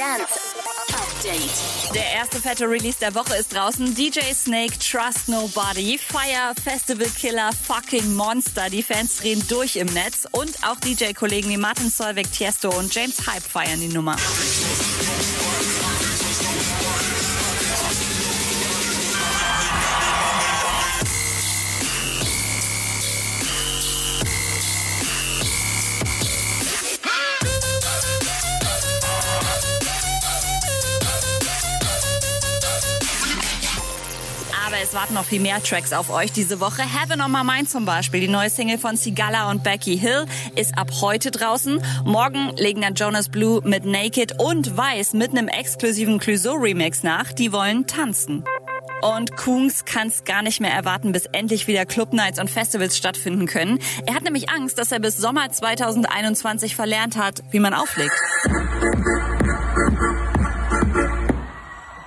Dance Update. Der erste fette Release der Woche ist draußen. DJ Snake, Trust Nobody, Fire, Festival Killer, Fucking Monster. Die Fans drehen durch im Netz. Und auch DJ-Kollegen wie Martin Solveig, Tiesto und James Hype feiern die Nummer. Aber es warten noch viel mehr Tracks auf euch diese Woche. Heaven on My Mind zum Beispiel, die neue Single von Sigala und Becky Hill, ist ab heute draußen. Morgen legen dann Jonas Blue mit Naked und Weiß mit einem exklusiven Clouseau-Remix nach. Die wollen tanzen. Und Kungs kann's gar nicht mehr erwarten, bis endlich wieder Clubnights und Festivals stattfinden können. Er hat nämlich Angst, dass er bis Sommer 2021 verlernt hat, wie man auflegt.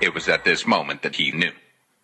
It was at this moment that he knew.